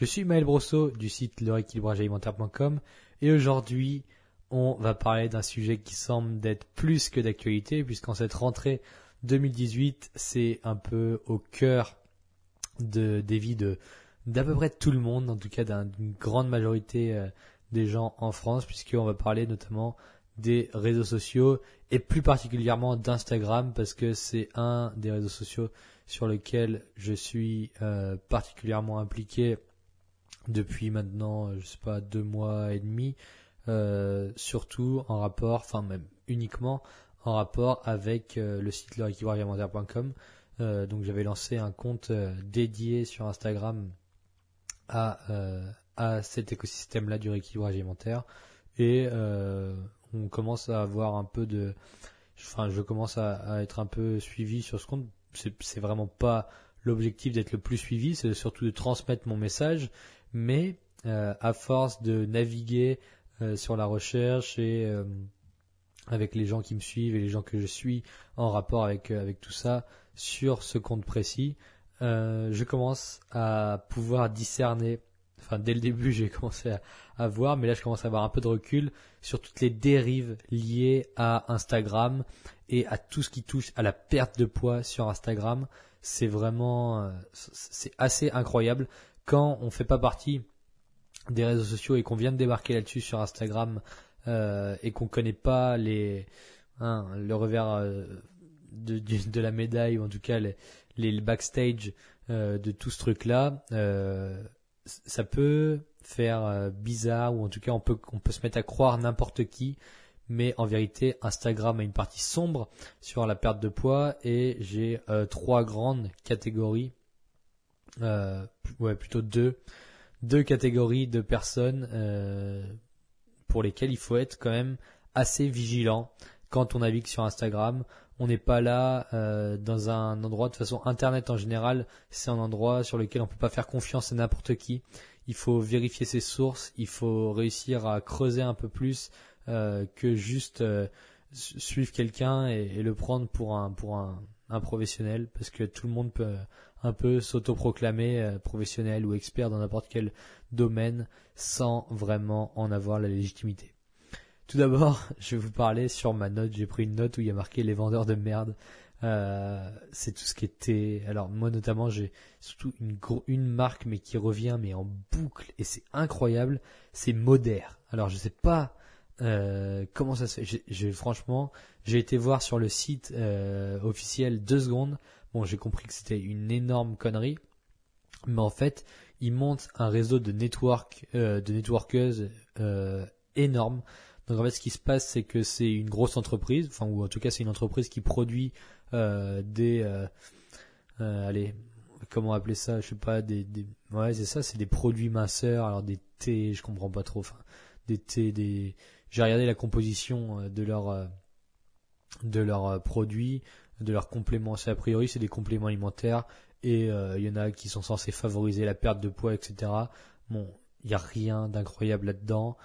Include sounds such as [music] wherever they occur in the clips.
Je suis Maël Brosseau du site lerééquilibragealimentaire.com et aujourd'hui on va parler d'un sujet qui semble d'être plus que d'actualité puisqu'en cette rentrée 2018 c'est un peu au cœur de, des vies de d'à peu près tout le monde, en tout cas d'une grande majorité euh, des gens en France puisqu'on va parler notamment des réseaux sociaux et plus particulièrement d'Instagram parce que c'est un des réseaux sociaux sur lequel je suis euh, particulièrement impliqué depuis maintenant, euh, je sais pas, deux mois et demi, euh, surtout en rapport, enfin même uniquement en rapport avec le site leréquilibragealimentaire.com. donc j'avais lancé un compte dédié sur Instagram à, à cet écosystème-là du rééquilibrage alimentaire. Et on commence à avoir un peu de, enfin je commence à être un peu suivi sur ce compte. C'est vraiment pas l'objectif d'être le plus suivi, c'est surtout de transmettre mon message, mais euh, à force de naviguer euh, sur la recherche et euh, avec les gens qui me suivent et les gens que je suis en rapport avec avec tout ça sur ce compte précis, je commence à pouvoir discerner. Enfin, dès le début, [laughs] j'ai commencé à, à, voir, mais là, je commence à avoir un peu de recul sur toutes les dérives liées à Instagram et à tout ce qui touche à la perte de poids sur Instagram. C'est vraiment, c'est assez incroyable quand on fait pas partie des réseaux sociaux et qu'on vient de débarquer là-dessus sur Instagram euh, et qu'on connaît pas les, hein, le revers euh, de, la médaille ou en tout cas les, les backstage euh, de tout ce truc-là, euh, ça peut faire bizarre ou en tout cas on peut on peut se mettre à croire n'importe qui mais en vérité Instagram a une partie sombre sur la perte de poids et j'ai euh, trois grandes catégories, euh, ouais plutôt deux, deux catégories de personnes euh, pour lesquelles il faut être quand même assez vigilant quand on navigue sur Instagram. On n'est pas là dans un endroit de façon Internet en général, c'est un endroit sur lequel on peut pas faire confiance à n'importe qui. Il faut vérifier ses sources, il faut réussir à creuser un peu plus euh, que juste euh, suivre quelqu'un et, le prendre pour un pour un, un, professionnel parce que tout le monde peut un peu s'autoproclamer euh, professionnel ou expert dans n'importe quel domaine sans vraiment en avoir la légitimité. Tout d'abord, [laughs] je vais vous parler sur ma note. J'ai pris une note où il y a marqué les vendeurs de merde. Euh, c'est tout ce qui était. Alors moi notamment, j'ai surtout une une marque mais qui revient mais en boucle et c'est incroyable. C'est Moder. Alors je sais pas euh, comment ça se fait Franchement, j'ai été voir sur le site officiel deux secondes. Bon, j'ai compris que c'était une énorme connerie, mais en fait, ils montent un réseau de network, euh, de networkeuses énorme. Donc en fait, ce qui se passe, c'est que c'est une grosse entreprise, enfin ou en tout cas, c'est une entreprise qui produit des, allez, comment appeler ça? Je sais pas, des, ouais, c'est ça, c'est des produits minceurs, alors des thés, je comprends pas trop, enfin des thés, des j'ai regardé la composition euh, de leurs euh, de leurs euh, produits, de leurs compléments. C'est a priori c'est des compléments alimentaires et il y en a qui sont censés favoriser la perte de poids, etc. Bon, il n'y a rien d'incroyable là-dedans.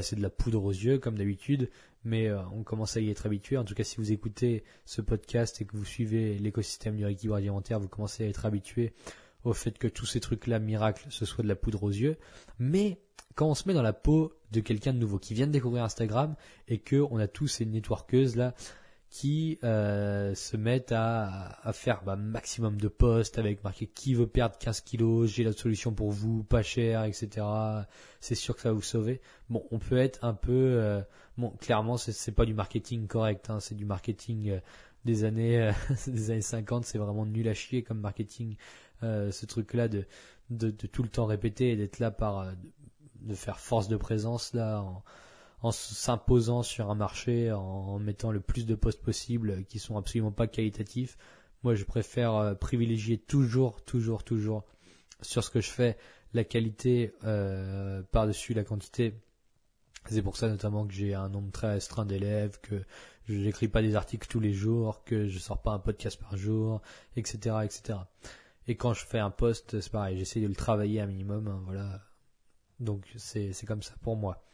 c'est de la poudre aux yeux comme d'habitude, mais on commence à y être habitué. En tout cas, si vous écoutez ce podcast et que vous suivez l'écosystème du rééquilibrage alimentaire, vous commencez à être habitué au fait que tous ces trucs-là, miracles, ce soit de la poudre aux yeux. Mais quand on se met dans la peau de quelqu'un de nouveau qui vient de découvrir Instagram et que on a tous ces networkeuses là qui euh, se mettent à, à faire bah, maximum de posts avec marqué qui veut perdre 15 kilos, j'ai la solution pour vous, pas cher, etc. C'est sûr que ça va vous sauver. Bon, on peut être un peu, euh, bon, clairement c'est pas du marketing correct, hein, c'est du marketing euh, des années [laughs] des années 50, c'est vraiment nul à chier comme marketing, ce truc-là de, de, de tout le temps répéter et d'être là par de faire force de présence là en, en s'imposant sur un marché, en, mettant le plus de postes possibles qui sont absolument pas qualitatifs. Moi, je préfère euh, privilégier toujours, toujours, toujours sur ce que je fais la qualité euh, par-dessus la quantité. C'est pour ça notamment que j'ai un nombre très restreint d'élèves, que je n'écris pas des articles tous les jours, que je sors pas un podcast par jour, etc., etc. Et quand je fais un post, c'est pareil, j'essaie de le travailler un minimum, hein, voilà. Donc c'est c'est comme ça pour moi.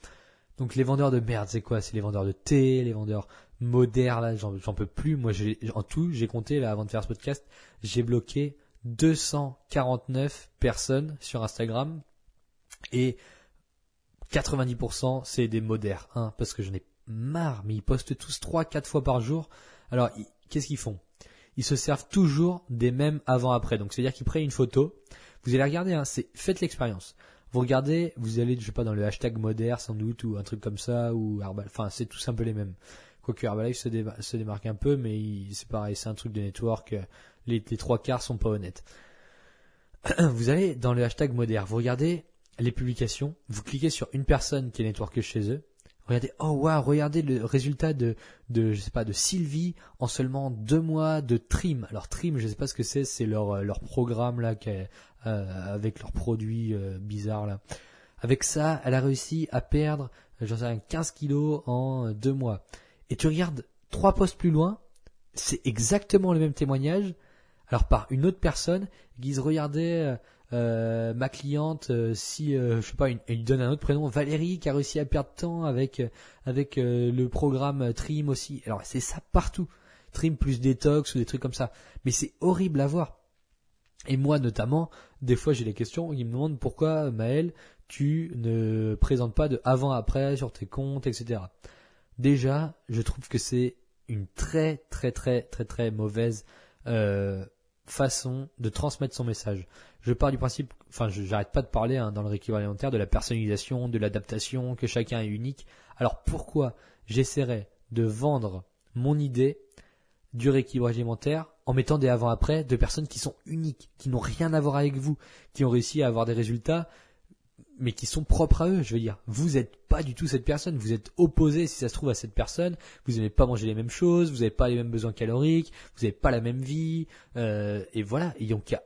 Donc les vendeurs de merde, c'est quoi? C'est les vendeurs de thé, les vendeurs modernes, là, j'en peux plus. Moi, en tout, j'ai compté là avant de faire ce podcast, j'ai bloqué 249 personnes sur Instagram et 90% c'est des modères, hein, parce que j'en ai marre, mais ils postent tous 3-4 fois par jour. Alors, qu'est-ce qu'ils font? Ils se servent toujours des mêmes avant-après. Donc, c'est-à-dire qu'ils prennent une photo, vous allez regarder, hein, c'est, faites l'expérience. Vous regardez, vous allez, je sais pas, dans le hashtag modère sans doute, ou un truc comme ça, ou Herbal, enfin, c'est tous un peu les mêmes. Quoique Herbalife se, déma- se démarque un peu, mais c'est pareil, c'est un truc de network, euh, les, trois quarts sont pas honnêtes. [clears throat] Vous allez dans le hashtag modère, vous regardez les publications, vous cliquez sur une personne qui est networkée chez eux, regardez, oh waouh, regardez le résultat de, Sylvie en seulement deux mois de Trim. Alors Trim, je sais pas ce que c'est, c'est leur, programme là, euh, avec leurs produits euh, bizarres là. Avec ça, elle a réussi à perdre, euh, j'en sais rien, 15 kilos en deux mois. Et tu regardes trois postes plus loin, c'est exactement le même témoignage, alors par une autre personne qui disent regardez euh, ma cliente euh, si euh, je sais pas une- elle lui donne un autre prénom Valérie qui a réussi à perdre temps avec euh, avec le programme Trim aussi. Alors c'est ça partout. Trim plus détox ou des trucs comme ça. Mais c'est horrible à voir. Et moi notamment des fois j'ai des questions ils me demandent pourquoi Maël tu ne présentes pas de avant après sur tes comptes etc déjà je trouve que c'est une très très très très très mauvaise façon de transmettre son message. Je pars du principe, enfin, j'arrête pas de parler hein, dans le rééquilibrage alimentaire de la personnalisation, de l'adaptation, que chacun est unique. Alors pourquoi j'essaierais de vendre mon idée du rééquilibrage alimentaire en mettant des avant-après de personnes qui sont uniques, qui n'ont rien à voir avec vous, qui ont réussi à avoir des résultats, mais qui sont propres à eux? Je veux dire, vous n'êtes pas du tout cette personne, vous êtes opposé, si ça se trouve, à cette personne. Vous n'aimez pas manger les mêmes choses, vous n'avez pas les mêmes besoins caloriques, vous n'avez pas la même vie, euh, et voilà. Et donc,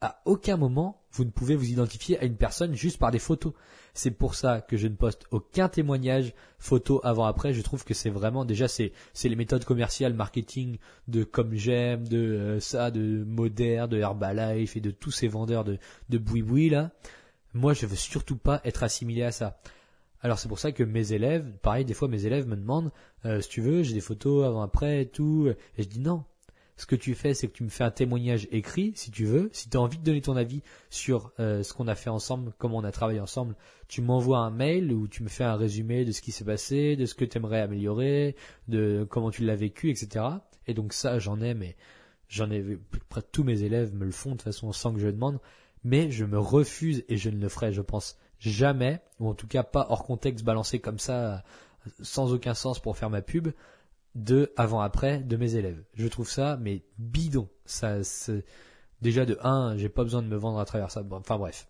à aucun moment, vous ne pouvez vous identifier à une personne juste par des photos. C'est pour ça que je ne poste aucun témoignage photo avant-après. Je trouve que c'est vraiment, déjà, c'est, c'est les méthodes commerciales, marketing de Comme J'aime, de euh, ça, de Moderne, de Herbalife et de tous ces vendeurs de, de boui-boui là. Moi, je veux surtout pas être assimilé à ça. Alors c'est pour ça que mes élèves, pareil, des fois mes élèves me demandent, euh, si tu veux, j'ai des photos avant après et tout, et je dis non. Ce que tu fais, c'est que tu me fais un témoignage écrit, si tu veux. Si tu as envie de donner ton avis sur euh, ce qu'on a fait ensemble, comment on a travaillé ensemble, tu m'envoies un mail où tu me fais un résumé de ce qui s'est passé, de ce que tu aimerais améliorer, de comment tu l'as vécu, etc. Et donc ça, j'en ai, mais j'en ai près tous mes élèves me le font de toute façon sans que je demande. Mais je me refuse et je ne le ferai, je pense, jamais, ou en tout cas pas hors contexte balancé comme ça, sans aucun sens pour faire ma pub, de avant-après de mes élèves. Je trouve ça, mais bidon. Ça, déjà de 1, j'ai pas besoin de me vendre à travers ça. Enfin bref.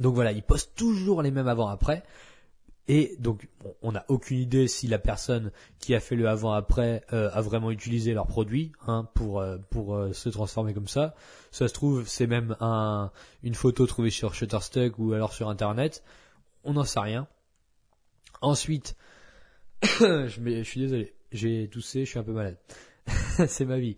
Donc voilà, ils postent toujours les mêmes avant-après. Et donc, on n'a aucune idée si la personne qui a fait le avant-après euh, a vraiment utilisé leur produit hein, pour euh, pour euh, se transformer comme ça. Ça se trouve, c'est même un, une photo trouvée sur Shutterstock ou alors sur Internet. On n'en sait rien. Ensuite, [coughs] je, je suis désolé, j'ai toussé, je suis un peu malade. [laughs] c'est ma vie.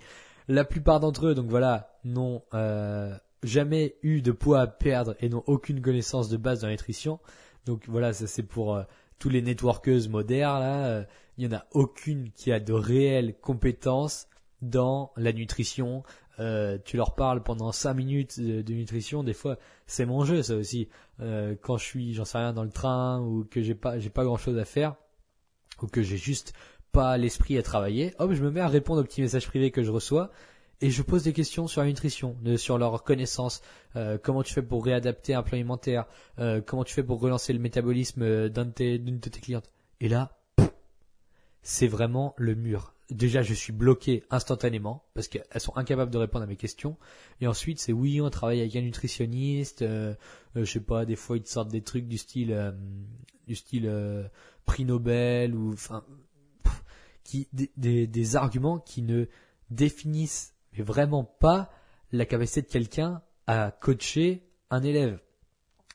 La plupart d'entre eux, donc voilà, n'ont euh, jamais eu de poids à perdre et n'ont aucune connaissance de base dans la nutrition. Donc voilà, ça c'est pour euh, tous les networkeuses modernes là. euh, Il y en a aucune qui a de réelles compétences dans la nutrition. Euh, tu leur parles pendant 5 minutes de, de nutrition, des fois c'est mon jeu ça aussi. Euh, quand je suis, j'en sais rien, dans le train ou que j'ai pas, j'ai pas grand chose à faire ou que j'ai juste pas l'esprit à travailler, hop, je me mets à répondre aux petits messages privés que je reçois et je pose des questions sur la nutrition, sur leur connaissance, euh, comment tu fais pour réadapter un plan alimentaire, euh, comment tu fais pour relancer le métabolisme euh, de d'une de tes clientes. Et là, c'est vraiment le mur. Déjà, je suis bloqué instantanément parce qu'elles sont incapables de répondre à mes questions. Et ensuite, c'est oui, on travaille avec un nutritionniste. Euh, euh, je sais pas, des fois ils te sortent des trucs du style, euh, du style prix Nobel ou enfin, qui des, des, des arguments qui ne définissent vraiment pas la capacité de quelqu'un à coacher un élève.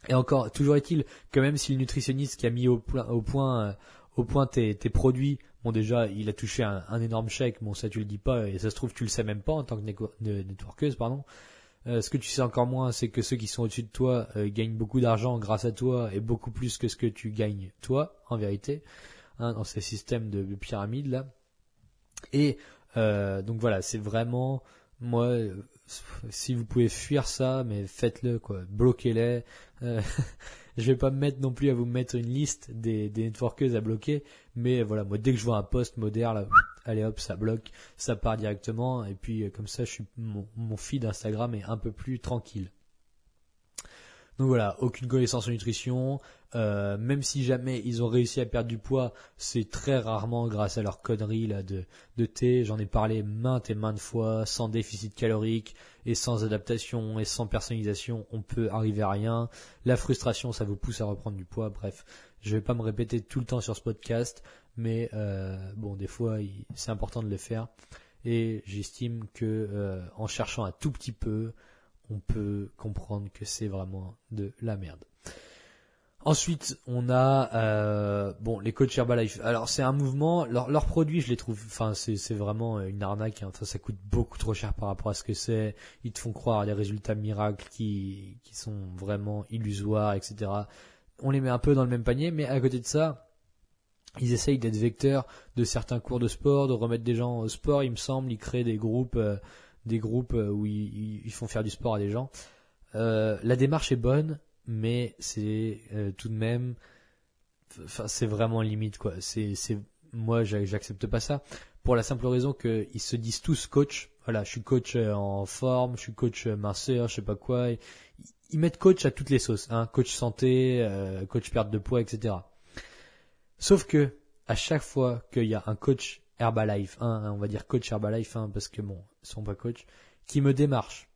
Et encore, toujours est-il que même si le nutritionniste qui a mis au, point, au point, euh, au point tes, tes, produits, bon déjà, il a touché un, un, énorme chèque, bon ça tu le dis pas, et ça se trouve tu le sais même pas en tant que networkeuse, pardon. Euh, ce que tu sais encore moins, c'est que ceux qui sont au-dessus de toi euh, gagnent beaucoup d'argent grâce à toi et beaucoup plus que ce que tu gagnes toi, en vérité, hein, dans ces systèmes de, de pyramide là. Et euh, donc voilà, c'est vraiment moi euh, si vous pouvez fuir ça, mais faites-le quoi, bloquez-les. Euh, [laughs] je vais pas me mettre non plus à vous mettre une liste des, des networkeuses à bloquer, mais voilà, moi dès que je vois un post moderne, [sniffs] allez hop, ça bloque, ça part directement, et puis euh, comme ça, je suis mon, mon feed Instagram est un peu plus tranquille. Donc voilà, aucune connaissance en nutrition. Euh, même si jamais ils ont réussi à perdre du poids, c'est très rarement grâce à leur connerie là de, de thé. J'en ai parlé maintes et maintes fois. Sans déficit calorique et sans adaptation et sans personnalisation, on peut arriver à rien. La frustration, ça vous pousse à reprendre du poids. Bref, je vais pas me répéter tout le temps sur ce podcast, mais euh, bon, des fois, c'est important de le faire. Et j'estime que euh, en cherchant un tout petit peu, on peut comprendre que c'est vraiment de la merde. Ensuite, on a euh, bon les coachs Herbalife. Alors c'est un mouvement. Leurs produits, je les trouve. Enfin, c'est vraiment une arnaque. Hein. ça coûte beaucoup trop cher par rapport à ce que c'est. Ils te font croire à des résultats miracles qui qui sont vraiment illusoires, etc. On les met un peu dans le même panier, mais à côté de ça, ils essayent d'être vecteurs de certains cours de sport, de remettre des gens au sport. Il me semble, ils créent des groupes. Euh, des groupes euh, où ils, font faire du sport à des gens. Euh, la démarche est bonne, mais c'est euh, tout de même, enfin c'est vraiment limite quoi. C'est, c'est, moi j'accepte pas ça pour la simple raison qu'ils se disent tous coach. Voilà, je suis coach en forme, je suis coach minceur, je sais pas quoi. Ils mettent coach à toutes les sauces, hein, coach santé, coach perte de poids, etc. Sauf que à chaque fois qu'il y a un coach Herbalife, hein, on va dire coach Herbalife, hein, parce que bon, ils sont pas coach, qui me démarche.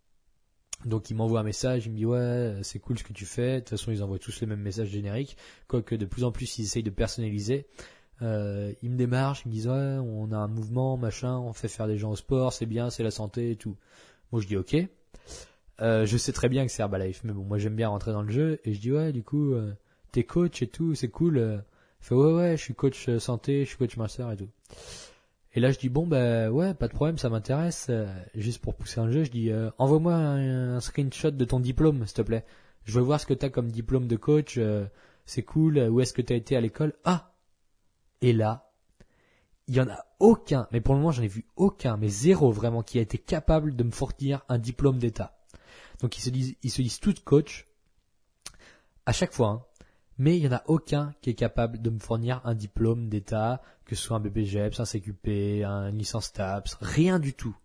Donc il m'envoie un message, il me dit ouais c'est cool ce que tu fais. De toute façon ils envoient tous les mêmes messages génériques, quoique de plus en plus ils essayent de personnaliser. Euh, ils me démarchent, ils me disent ouais on a un mouvement machin, on fait faire des gens au sport, c'est bien, c'est la santé et tout. Moi je dis ok. Euh, je sais très bien que c'est Herbalife, mais bon moi j'aime bien rentrer dans le jeu et je dis ouais du coup euh, t'es coach et tout, c'est cool. Euh. Il fait ouais ouais je suis coach santé, je suis coach master et tout. Et là, je dis bon ben ouais, pas de problème, ça m'intéresse. Euh, juste pour pousser un jeu, je dis euh, envoie-moi un, screenshot de ton diplôme, s'il te plaît. Je veux voir ce que t'as comme diplôme de coach. Euh, c'est cool. Où est-ce que t'as été à l'école? Ah. Et là, il y en a aucun, mais pour le moment, j'en ai vu aucun, mais zéro vraiment, qui a été capable de me fournir un diplôme d'état. Donc ils se disent, ils se disent tous coach. À chaque fois, hein, mais il n'y en a aucun qui est capable de me fournir un diplôme d'État, que ce soit un BPGEPS, un CQP, un licence TAPS, rien du tout.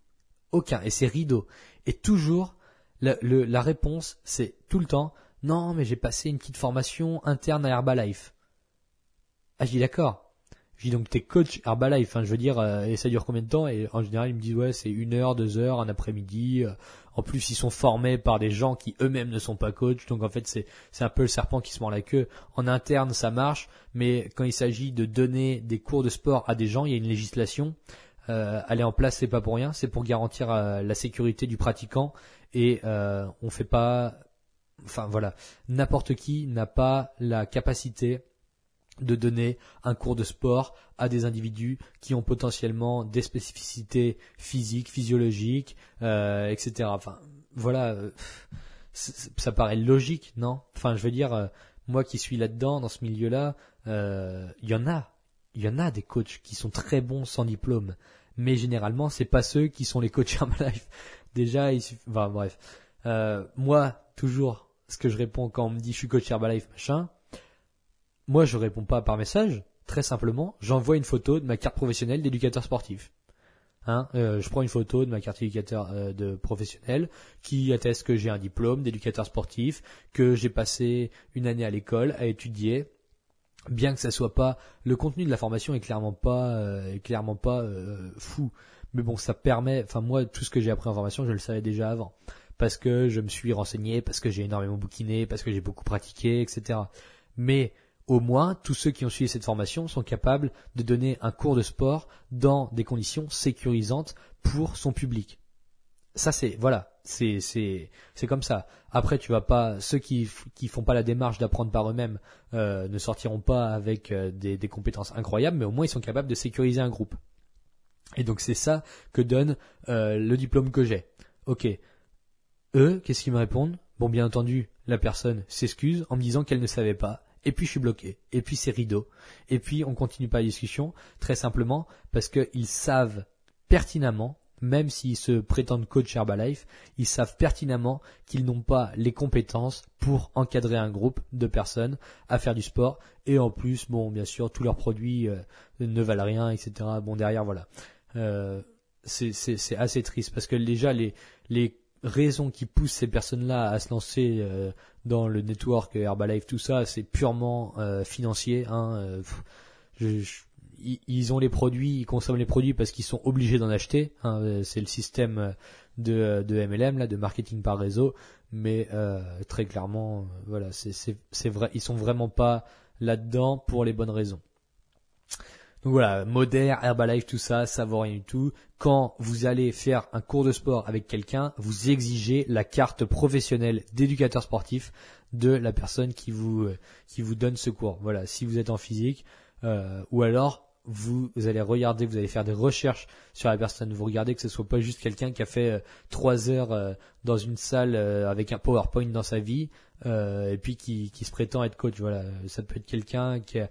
Aucun. Et c'est rideau. Et toujours, la, la réponse, c'est tout le temps, non, mais j'ai passé une petite formation interne à Herbalife. Ah, je dis d'accord. Je dis donc t'es coach Herbalife, hein, je veux dire, euh, et ça dure combien de temps? Et en général, ils me disent ouais, c'est une heure, deux heures, un après-midi. Euh, en plus, ils sont formés par des gens qui eux-mêmes ne sont pas coachs, donc en fait, c'est c'est un peu le serpent qui se mord la queue. En interne, ça marche, mais quand il s'agit de donner des cours de sport à des gens, il y a une législation. Euh, elle en place, c'est pas pour rien, c'est pour garantir euh, la sécurité du pratiquant et euh, on fait pas, enfin voilà, n'importe qui n'a pas la capacité de donner un cours de sport à des individus qui ont potentiellement des spécificités physiques, physiologiques, euh, etc. Enfin, voilà, euh, ça paraît logique, non? Enfin, je veux dire, euh, moi qui suis là-dedans, dans ce milieu-là, il y en a, il y en a des coachs qui sont très bons sans diplôme, mais généralement, c'est pas ceux qui sont les coachs [laughs] Herbalife. Déjà, il suffit, enfin, bref. moi, toujours, ce que je réponds quand on me dit je suis coach Herbalife, machin, moi, je réponds pas par message. Très simplement, j'envoie une photo de ma carte professionnelle d'éducateur sportif. Hein, euh, je prends une photo de ma carte d'éducateur euh, de professionnel qui atteste que j'ai un diplôme d'éducateur sportif, que j'ai passé une année à l'école à étudier. Bien que ça soit pas le contenu de la formation est clairement pas euh, clairement pas fou, mais bon ça permet. Enfin moi tout ce que j'ai appris en formation je le savais déjà avant parce que je me suis renseigné, parce que j'ai énormément bouquiné, parce que j'ai beaucoup pratiqué, etc. Mais au moins tous ceux qui ont suivi cette formation sont capables de donner un cours de sport dans des conditions sécurisantes pour son public. Ça c'est voilà, C'est comme ça. Après, tu vas pas ceux qui qui font pas la démarche d'apprendre par eux-mêmes euh, ne sortiront pas avec euh, des, des compétences incroyables, mais au moins ils sont capables de sécuriser un groupe. Et donc c'est ça que donne euh, le diplôme que j'ai. Ok. Eux, qu'est-ce qu'ils me répondent? Bon, bien entendu, la personne s'excuse en me disant qu'elle ne savait pas. Et puis je suis bloqué. Et puis c'est rideau. Et puis on continue pas la discussion, très simplement parce qu'ils savent pertinemment, même s'ils se prétendent coach Herbalife, ils savent pertinemment qu'ils n'ont pas les compétences pour encadrer un groupe de personnes à faire du sport. Et en plus, bon, bien sûr, tous leurs produits euh, ne valent rien, etc. Bon, derrière, voilà. Euh, c'est assez triste parce que déjà les, les raisons qui poussent ces personnes-là à se lancer euh, dans le network Herbalife, tout ça, c'est purement euh, financier. Hein, euh, ils- ont les produits, ils consomment les produits parce qu'ils sont obligés d'en acheter. hein, euh, c'est le système euh, de, de MLM, là, de marketing par réseau. Mais euh, très clairement, euh, voilà, c'est vrai, ils sont vraiment pas là-dedans pour les bonnes raisons. Donc voilà, Modère, Herbalife, tout ça, ça vaut rien du tout. Quand vous allez faire un cours de sport avec quelqu'un, vous exigez la carte professionnelle d'éducateur sportif de la personne qui vous euh, qui vous donne ce cours. Voilà, si vous êtes en physique, euh, ou alors vous, allez regarder, vous allez faire des recherches sur la personne. Vous regardez que ce soit pas juste quelqu'un qui a fait euh, trois heures euh, dans une salle avec un PowerPoint dans sa vie euh, et puis qui, qui se prétend être coach. Voilà, ça peut être quelqu'un qui a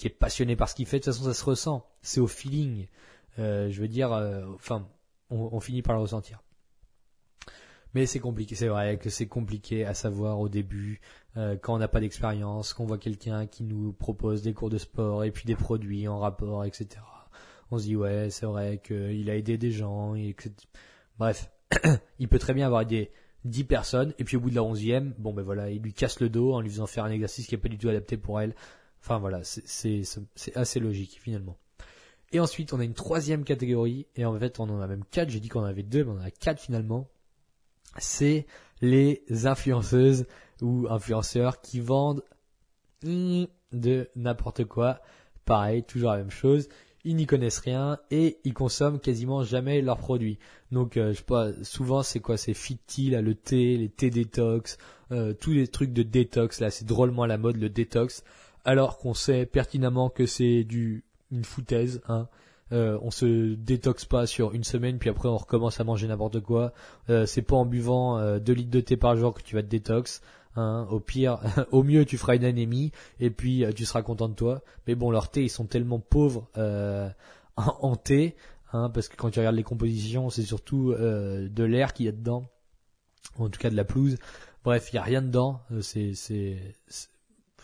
qui est passionné par ce qu'il fait, de toute façon ça se ressent, c'est au feeling. Euh, je veux dire, euh, enfin, on, finit par le ressentir. Mais c'est compliqué, c'est vrai que c'est compliqué à savoir au début, euh, quand on n'a pas d'expérience, qu'on voit quelqu'un qui nous propose des cours de sport et puis des produits en rapport, etc. On se dit ouais, c'est vrai qu'il a aidé des gens, et que... bref, [clears throat] il peut très bien avoir aidé 10 personnes et puis au bout de la onzième, bon ben voilà, il lui casse le dos en lui faisant faire un exercice qui est pas du tout adapté pour elle. Enfin voilà, c'est- assez logique finalement. Et ensuite, on a une troisième catégorie, et en fait, on en a même quatre. J'ai dit qu'on en avait deux, mais on en a quatre finalement. C'est les influenceuses ou influenceurs qui vendent de n'importe quoi. Pareil, toujours la même chose. Ils n'y connaissent rien et ils consomment quasiment jamais leurs produits. Donc, euh, je sais pas, souvent c'est quoi? C'est Fit Tea, là, le thé, les thé détox, euh, tous les trucs de détox. Là, c'est drôlement à la mode le détox alors qu'on sait pertinemment que c'est du une foutaise. Hein. Euh, on se détoxe pas sur une semaine, puis après on recommence à manger n'importe quoi. Euh, c'est pas en buvant euh, 2 litres de thé par jour que tu vas te détox. Hein. Au pire, [laughs] au mieux tu feras une anémie et puis euh, tu seras content de toi. Mais bon, leurs thés ils sont tellement pauvres euh, [laughs] en, en thé, hein, parce que quand tu regardes les compositions, c'est surtout euh, de l'air qu'il y a dedans, en tout cas de la pelouse. Bref, il y a rien dedans. C'est c'est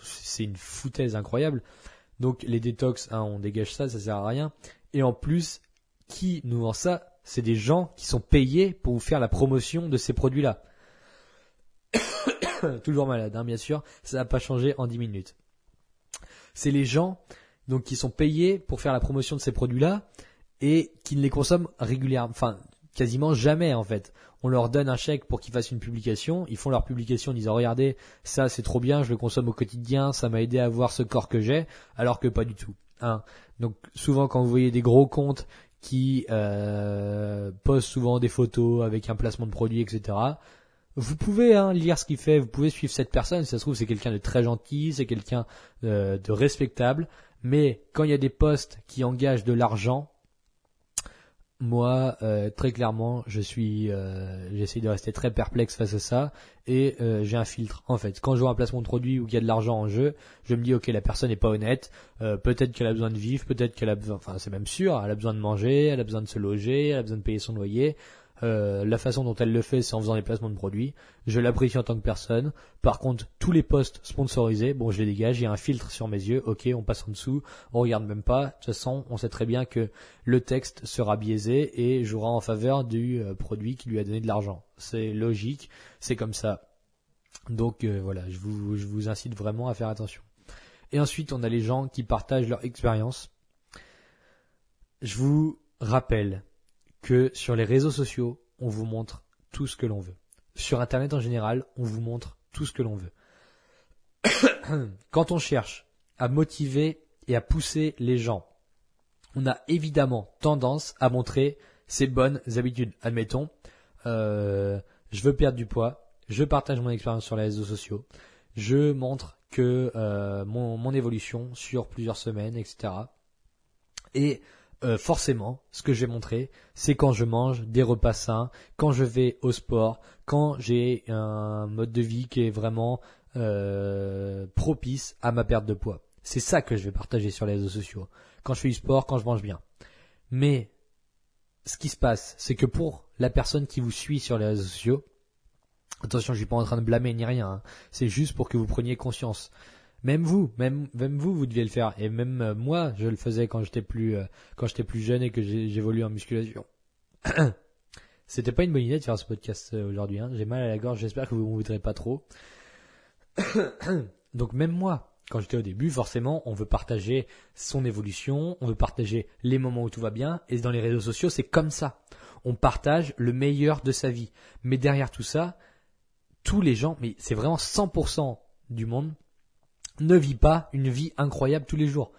c'est- une foutaise incroyable. Donc les détox, hein, on dégage ça, ça sert à rien. Et en plus, qui nous vend ça? C'est des gens qui sont payés pour vous faire la promotion de ces produits-là. [coughs] Toujours malade, hein, bien sûr, ça n'a pas changé en 10 minutes. C'est les gens qui sont payés pour faire la promotion de ces produits-là et qui ne les consomment régulièrement, enfin quasiment jamais en fait. On leur donne un chèque pour qu'ils fassent une publication, ils font leur publication en disant regardez ça c'est trop bien, je le consomme au quotidien, ça m'a aidé à avoir ce corps que j'ai, alors que pas du tout. Hein. Donc souvent quand vous voyez des gros comptes qui euh, postent souvent des photos avec un placement de produit, etc. Vous pouvez hein, lire ce qu'il fait, vous pouvez suivre cette personne, si ça se trouve c'est quelqu'un de très gentil, c'est quelqu'un euh, de respectable, mais quand il y a des postes qui engagent de l'argent, moi, euh, très clairement, je suis, euh, j'essaie de rester très perplexe face à ça et euh, j'ai un filtre. En fait, quand je vois un placement de produit ou qu'il y a de l'argent en jeu, je me dis ok, la personne n'est pas honnête. Euh, peut-être qu'elle a besoin de vivre, peut-être qu'elle a besoin, enfin c'est même sûr, elle a besoin de manger, elle a besoin de se loger, elle a besoin de payer son loyer. Euh, la façon dont elle le fait, c'est en faisant des placements de produits. Je l'apprécie en tant que personne. Par contre, tous les postes sponsorisés, bon, je les dégage. Il y a un filtre sur mes yeux. Ok, on passe en dessous. On regarde même pas. De toute façon, on sait très bien que le texte sera biaisé et jouera en faveur du euh, produit qui lui a donné de l'argent. C'est logique. C'est comme ça. Donc euh, voilà, je vous, je vous incite vraiment à faire attention. Et ensuite, on a les gens qui partagent leur expérience. Je vous rappelle que sur les réseaux sociaux, on vous montre tout ce que l'on veut. Sur Internet en général, on vous montre tout ce que l'on veut. [coughs] Quand on cherche à motiver et à pousser les gens, on a évidemment tendance à montrer ses bonnes habitudes. Admettons, euh, je veux perdre du poids, je partage mon expérience sur les réseaux sociaux, je montre que euh, mon, mon évolution sur plusieurs semaines, etc. Et euh, forcément, ce que je vais montrer, c'est quand je mange des repas sains, quand je vais au sport, quand j'ai un mode de vie qui est vraiment euh, propice à ma perte de poids. C'est ça que je vais partager sur les réseaux sociaux. Quand je fais du sport, quand je mange bien. Mais ce qui se passe, c'est que pour la personne qui vous suit sur les réseaux sociaux, attention, je suis pas en train de blâmer ni rien. hein. C'est juste pour que vous preniez conscience. Même vous, même, même vous, vous deviez le faire. Et même euh, moi, je le faisais quand j'étais plus, euh, quand j'étais plus jeune et que j'évoluais en musculation. [coughs] C'était pas une bonne idée de faire ce podcast euh, aujourd'hui. Hein. J'ai mal à la gorge. J'espère que vous m'en voudrez pas trop. [coughs] Donc même moi, quand j'étais au début, forcément, on veut partager son évolution, on veut partager les moments où tout va bien. Et dans les réseaux sociaux, c'est comme ça. On partage le meilleur de sa vie. Mais derrière tout ça, tous les gens, mais c'est vraiment 100% du monde, ne vit pas une vie incroyable tous les jours.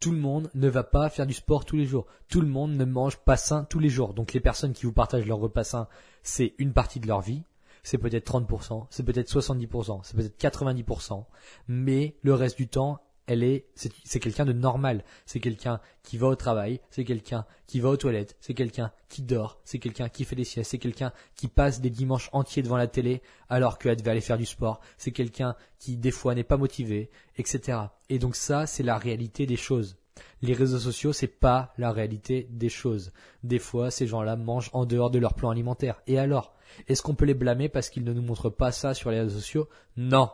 Tout le monde ne va pas faire du sport tous les jours. Tout le monde ne mange pas sain tous les jours. Donc les personnes qui vous partagent leur repas sain, c'est une partie de leur vie. C'est peut-être 30%, c'est peut-être 70%, c'est peut-être 90%. Mais le reste du temps, elle est, c'est quelqu'un de normal. C'est quelqu'un qui va au travail, c'est quelqu'un qui va aux toilettes, c'est quelqu'un qui dort, c'est quelqu'un qui fait des siestes, c'est quelqu'un qui passe des dimanches entiers devant la télé alors qu'elle devait aller faire du sport, c'est quelqu'un qui des fois n'est pas motivé, etc. Et donc ça, c'est la réalité des choses. Les réseaux sociaux, c'est pas la réalité des choses. Des fois, ces gens-là mangent en dehors de leur plan alimentaire. Et alors? Est-ce qu'on peut les blâmer parce qu'ils ne nous montrent pas ça sur les réseaux sociaux? Non.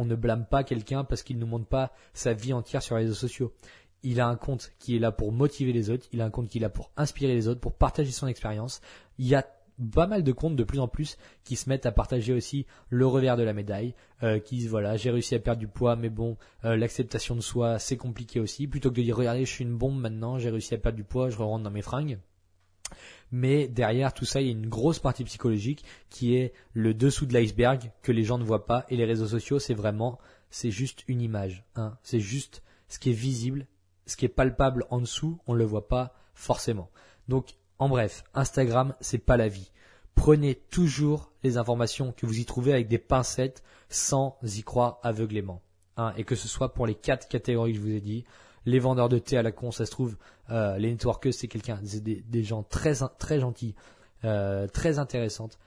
On ne blâme pas quelqu'un parce qu'il ne nous montre pas sa vie entière sur les réseaux sociaux. Il a un compte qui est là pour motiver les autres, il a un compte qui est là pour inspirer les autres, pour partager son expérience. Il y a pas mal de comptes de plus en plus qui se mettent à partager aussi le revers de la médaille, euh, qui disent voilà j'ai réussi à perdre du poids, mais bon euh, l'acceptation de soi c'est compliqué aussi. Plutôt que de dire regardez je suis une bombe maintenant, j'ai réussi à perdre du poids, je rentre dans mes fringues. Mais derrière tout ça, il y a une grosse partie psychologique qui est le dessous de l'iceberg que les gens ne voient pas. Et les réseaux sociaux, c'est vraiment, c'est juste une image. Hein. C'est juste ce qui est visible, ce qui est palpable en dessous, on ne le voit pas forcément. Donc, en bref, Instagram, c'est pas la vie. Prenez toujours les informations que vous y trouvez avec des pincettes sans y croire aveuglément. Hein. Et que ce soit pour les quatre catégories que je vous ai dit, les vendeurs de thé à la con, ça se trouve, euh, les networkers, c'est quelqu'un, des, des gens très très gentils, euh, très intéressantes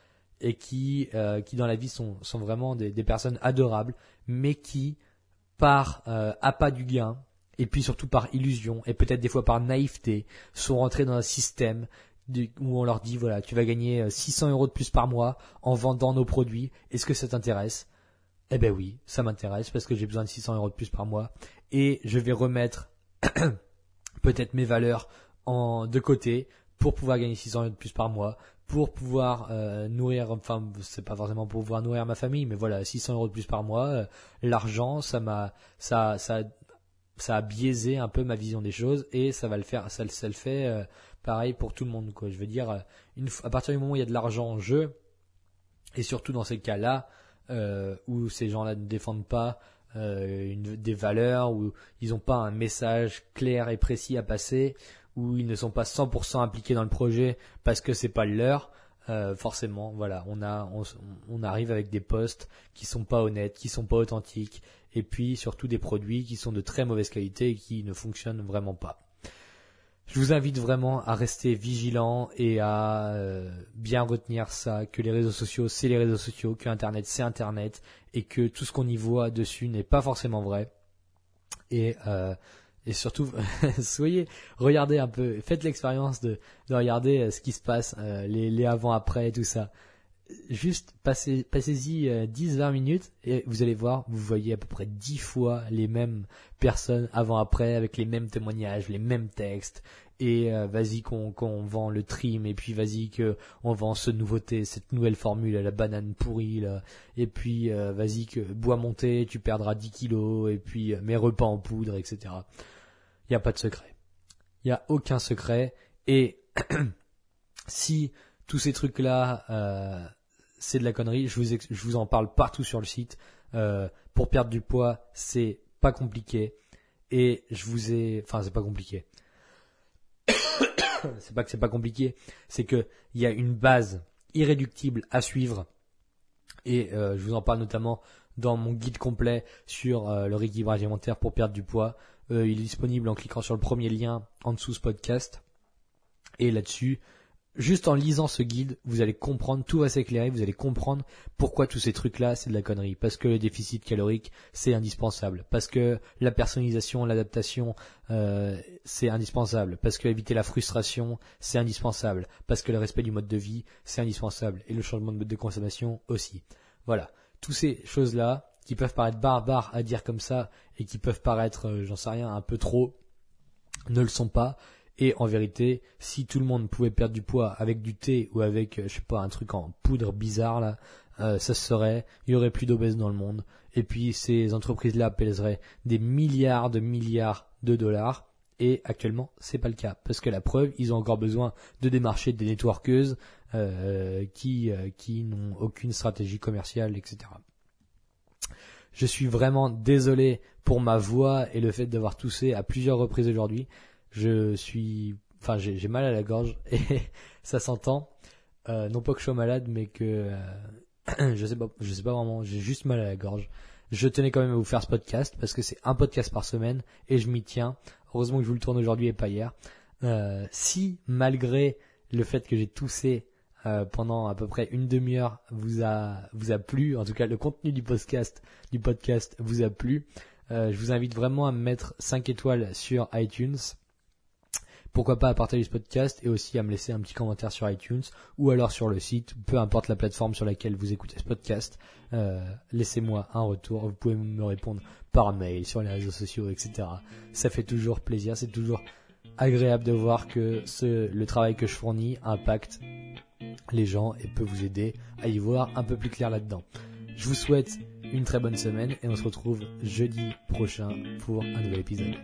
et qui euh, qui dans la vie sont sont vraiment des, des personnes adorables, mais qui par euh, appât du gain et puis surtout par illusion et peut-être des fois par naïveté sont rentrés dans un système où on leur dit voilà tu vas gagner euh, 600 euros de plus par mois en vendant nos produits. Est-ce que ça t'intéresse? Eh ben oui ça m'intéresse parce que j'ai besoin de 600 euros de plus par mois et je vais remettre [clears throat] peut-être mes valeurs en de côté pour pouvoir gagner 600 euros de plus par mois, pour pouvoir euh, nourrir, enfin c'est pas forcément pour pouvoir nourrir ma famille, mais voilà 600 euros de plus par mois, euh, l'argent ça m'a ça ça ça a biaisé un peu ma vision des choses et ça va le faire, ça, ça fait euh, pareil pour tout le monde quoi. Je veux dire, à partir du moment où il y a de l'argent en jeu et surtout dans ces cas-là où ces gens-là ne défendent pas euh, des valeurs, où ils n'ont pas un message clair et précis à passer, où ils ne sont pas 100% impliqués dans le projet parce que c'est pas le leur. euh, forcément, voilà, on a, on, on arrive avec des postes qui sont pas honnêtes, qui sont pas authentiques, et puis surtout des produits qui sont de très mauvaise qualité et qui ne fonctionnent vraiment pas. Je vous invite vraiment à rester vigilant et à euh, bien retenir ça, que les réseaux sociaux c'est les réseaux sociaux, que Internet c'est Internet, et que tout ce qu'on y voit dessus n'est pas forcément vrai. Et, euh, surtout, [laughs] soyez, regardez un peu, faites l'expérience de, de regarder euh, ce qui se passe, les, les avant-après, tout ça. Juste passez, passez-y euh, 10-20 minutes et vous allez voir, vous voyez à peu près 10 fois les mêmes personnes avant-après avec les mêmes témoignages, les mêmes textes. Et euh, vas-y qu'on qu'on vend le trim et puis vas-y que on vend ce nouveauté, cette nouvelle formule, la banane pourrie là. Et puis euh, vas-y que bois monté, tu perdras 10 kilos et puis euh, mes repas en poudre, etc. Il n'y a pas de secret. Il n'y a aucun secret. Et [clears throat] si tous ces trucs-là, euh, c'est de la connerie, je vous, en parle partout sur le site. Euh, pour perdre du poids, c'est pas compliqué. Et je vous ai... Enfin, c'est pas compliqué. [coughs] c'est pas que c'est pas compliqué, c'est que il y a une base, irréductible à suivre. Et je vous en parle notamment dans mon guide complet sur le rééquilibrage alimentaire pour perdre du poids. il est disponible en cliquant sur le premier lien en dessous ce podcast. Et là-dessus, juste en lisant ce guide, vous allez comprendre, tout va s'éclairer, vous allez comprendre pourquoi tous ces trucs-là, c'est de la connerie. Parce que le déficit calorique, c'est indispensable. Parce que la personnalisation, l'adaptation, euh, c'est indispensable. Parce que éviter la frustration, c'est indispensable. Parce que le respect du mode de vie, c'est indispensable. Et le changement de mode de consommation aussi. Voilà. Toutes ces choses-là, qui peuvent paraître barbares à dire comme ça, et qui peuvent paraître, euh, j'en sais rien, un peu trop, ne le sont pas. Et en vérité, si tout le monde pouvait perdre du poids avec du thé ou avec, euh, je sais pas, un truc en poudre bizarre là, euh, ça se serait, il y aurait plus d'obèses dans le monde. Et puis ces entreprises-là pèseraient des milliards de milliards de dollars. Et actuellement, c'est pas le cas parce que la preuve, ils ont encore besoin de démarcher des networkeuses euh, qui qui n'ont aucune stratégie commerciale, etc. Je suis vraiment désolé pour ma voix et le fait d'avoir toussé à plusieurs reprises aujourd'hui je suis, enfin j'ai mal à la gorge [laughs] et ça s'entend. Euh, non pas que je sois malade, mais que euh, [clears throat] je sais pas, je sais pas vraiment, j'ai juste mal à la gorge. Je tenais quand même à vous faire ce podcast parce que c'est un podcast par semaine et je m'y tiens. Heureusement que je vous le tourne aujourd'hui et pas hier. Euh, si malgré le fait que j'ai toussé euh, pendant à peu près une demi-heure vous a vous a plu, en tout cas le contenu du podcast du podcast vous a plu, euh, je vous invite vraiment à me mettre 5 étoiles sur iTunes pourquoi pas à partager ce podcast et aussi à me laisser un petit commentaire sur iTunes ou alors sur le site, peu importe la plateforme sur laquelle vous écoutez ce podcast. Euh, laissez-moi un retour. Vous pouvez me répondre par mail, sur les réseaux sociaux, etc. Ça fait toujours plaisir. C'est toujours agréable de voir que ce, le travail que je fournis impacte les gens et peut vous aider à y voir un peu plus clair là-dedans. Je vous souhaite une très bonne semaine et on se retrouve jeudi prochain pour un nouvel épisode.